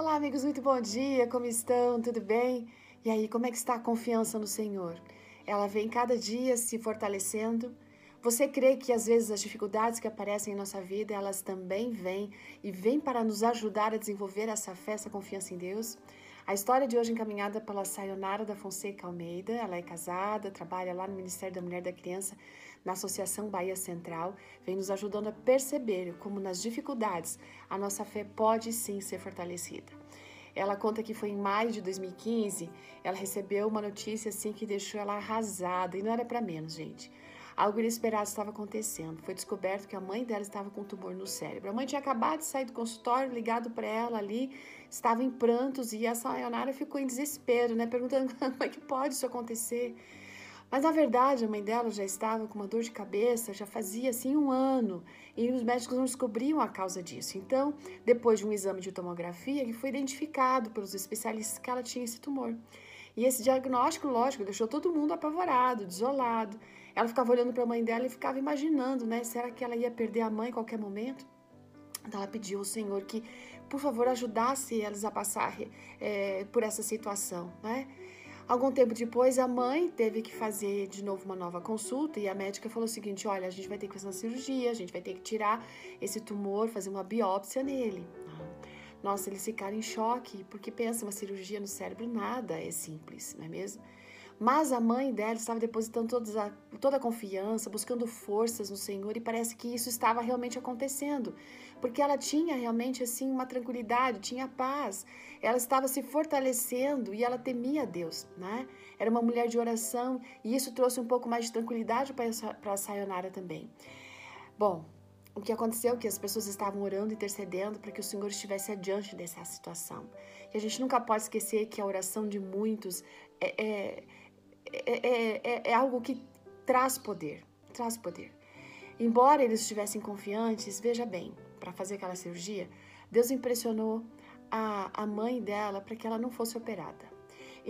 Olá, amigos, muito bom dia. Como estão? Tudo bem? E aí, como é que está a confiança no Senhor? Ela vem cada dia se fortalecendo. Você crê que às vezes as dificuldades que aparecem em nossa vida, elas também vêm e vêm para nos ajudar a desenvolver essa fé, essa confiança em Deus? A história de hoje é encaminhada pela Sayonara da Fonseca Almeida. Ela é casada, trabalha lá no Ministério da Mulher e da Criança, na Associação Bahia Central, vem nos ajudando a perceber como nas dificuldades a nossa fé pode sim ser fortalecida. Ela conta que foi em maio de 2015, ela recebeu uma notícia assim que deixou ela arrasada e não era para menos, gente. Algo inesperado estava acontecendo. Foi descoberto que a mãe dela estava com um tumor no cérebro. A mãe tinha acabado de sair do consultório, ligado para ela ali, estava em prantos e a Sayonara ficou em desespero, né? Perguntando como é que pode isso acontecer. Mas na verdade a mãe dela já estava com uma dor de cabeça, já fazia assim um ano, e os médicos não descobriam a causa disso. Então, depois de um exame de tomografia, ele foi identificado pelos especialistas que ela tinha esse tumor. E esse diagnóstico, lógico, deixou todo mundo apavorado, desolado. Ela ficava olhando para a mãe dela e ficava imaginando, né? Será que ela ia perder a mãe em qualquer momento? Então ela pediu ao Senhor que, por favor, ajudasse elas a passar é, por essa situação, né? Algum tempo depois, a mãe teve que fazer de novo uma nova consulta e a médica falou o seguinte: olha, a gente vai ter que fazer uma cirurgia, a gente vai ter que tirar esse tumor, fazer uma biópsia nele. Nossa, eles ficaram em choque, porque pensa, uma cirurgia no cérebro nada é simples, não é mesmo? Mas a mãe dela estava depositando toda a, toda a confiança, buscando forças no Senhor, e parece que isso estava realmente acontecendo, porque ela tinha realmente assim uma tranquilidade, tinha paz, ela estava se fortalecendo e ela temia Deus, né? Era uma mulher de oração e isso trouxe um pouco mais de tranquilidade para a Sayonara também. Bom, o que aconteceu é que as pessoas estavam orando, intercedendo para que o Senhor estivesse adiante dessa situação. E a gente nunca pode esquecer que a oração de muitos é, é é, é, é, é algo que traz poder, traz poder. Embora eles estivessem confiantes, veja bem, para fazer aquela cirurgia, Deus impressionou a, a mãe dela para que ela não fosse operada.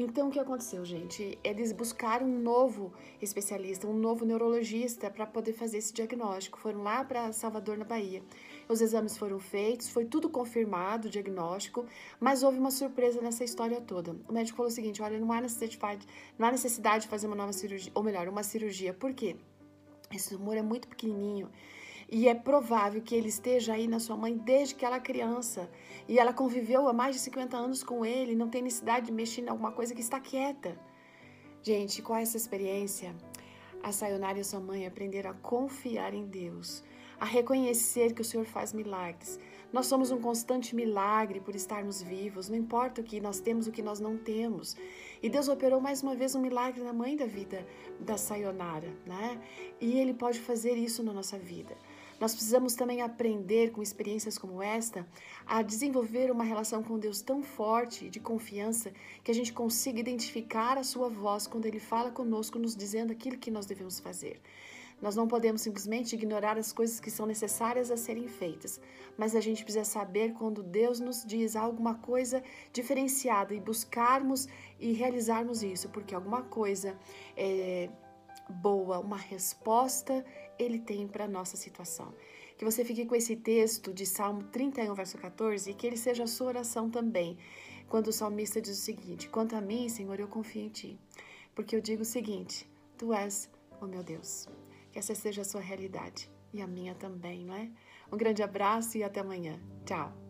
Então, o que aconteceu, gente? Eles buscaram um novo especialista, um novo neurologista para poder fazer esse diagnóstico. Foram lá para Salvador, na Bahia. Os exames foram feitos, foi tudo confirmado, o diagnóstico, mas houve uma surpresa nessa história toda. O médico falou o seguinte: olha, não há necessidade, não há necessidade de fazer uma nova cirurgia, ou melhor, uma cirurgia. Por quê? Esse tumor é muito pequenininho e é provável que ele esteja aí na sua mãe desde que ela é criança. E ela conviveu há mais de 50 anos com ele, não tem necessidade de mexer em alguma coisa que está quieta. Gente, qual é essa experiência? A Sayonara e a sua mãe aprenderam a confiar em Deus, a reconhecer que o Senhor faz milagres. Nós somos um constante milagre por estarmos vivos, não importa o que nós temos, o que nós não temos. E Deus operou mais uma vez um milagre na mãe da vida da Sayonara, né? E Ele pode fazer isso na nossa vida. Nós precisamos também aprender com experiências como esta a desenvolver uma relação com Deus tão forte de confiança que a gente consiga identificar a sua voz quando ele fala conosco, nos dizendo aquilo que nós devemos fazer. Nós não podemos simplesmente ignorar as coisas que são necessárias a serem feitas, mas a gente precisa saber quando Deus nos diz alguma coisa diferenciada e buscarmos e realizarmos isso, porque alguma coisa é, boa, uma resposta ele tem para a nossa situação. Que você fique com esse texto de Salmo 31, verso 14, e que ele seja a sua oração também, quando o salmista diz o seguinte: Quanto a mim, Senhor, eu confio em ti, porque eu digo o seguinte: Tu és o meu Deus. Que essa seja a sua realidade e a minha também, não é? Um grande abraço e até amanhã. Tchau.